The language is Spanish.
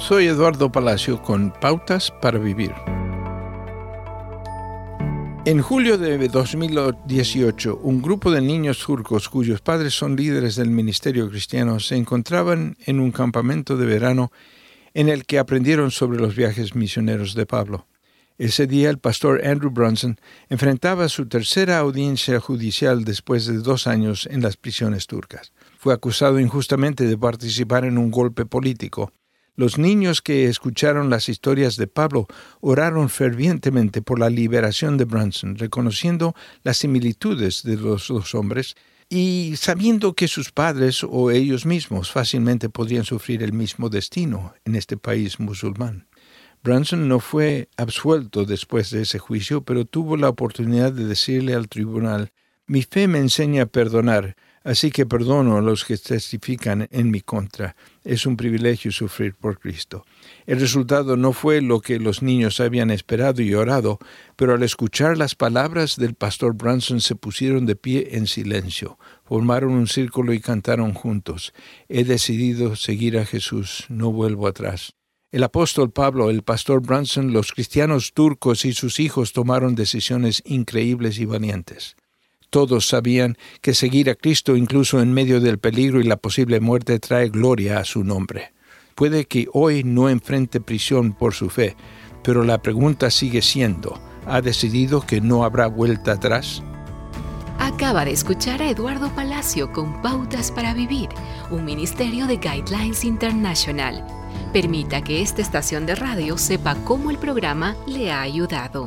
Soy Eduardo Palacio con Pautas para Vivir. En julio de 2018, un grupo de niños turcos cuyos padres son líderes del ministerio cristiano se encontraban en un campamento de verano en el que aprendieron sobre los viajes misioneros de Pablo. Ese día el pastor Andrew Brunson enfrentaba su tercera audiencia judicial después de dos años en las prisiones turcas. Fue acusado injustamente de participar en un golpe político los niños que escucharon las historias de Pablo oraron fervientemente por la liberación de Brunson, reconociendo las similitudes de los dos hombres y sabiendo que sus padres o ellos mismos fácilmente podrían sufrir el mismo destino en este país musulmán. Brunson no fue absuelto después de ese juicio, pero tuvo la oportunidad de decirle al tribunal, mi fe me enseña a perdonar, Así que perdono a los que testifican en mi contra. Es un privilegio sufrir por Cristo. El resultado no fue lo que los niños habían esperado y orado, pero al escuchar las palabras del pastor Branson se pusieron de pie en silencio, formaron un círculo y cantaron juntos. He decidido seguir a Jesús, no vuelvo atrás. El apóstol Pablo, el pastor Branson, los cristianos turcos y sus hijos tomaron decisiones increíbles y valientes. Todos sabían que seguir a Cristo incluso en medio del peligro y la posible muerte trae gloria a su nombre. Puede que hoy no enfrente prisión por su fe, pero la pregunta sigue siendo, ¿ha decidido que no habrá vuelta atrás? Acaba de escuchar a Eduardo Palacio con Pautas para Vivir, un ministerio de Guidelines International. Permita que esta estación de radio sepa cómo el programa le ha ayudado.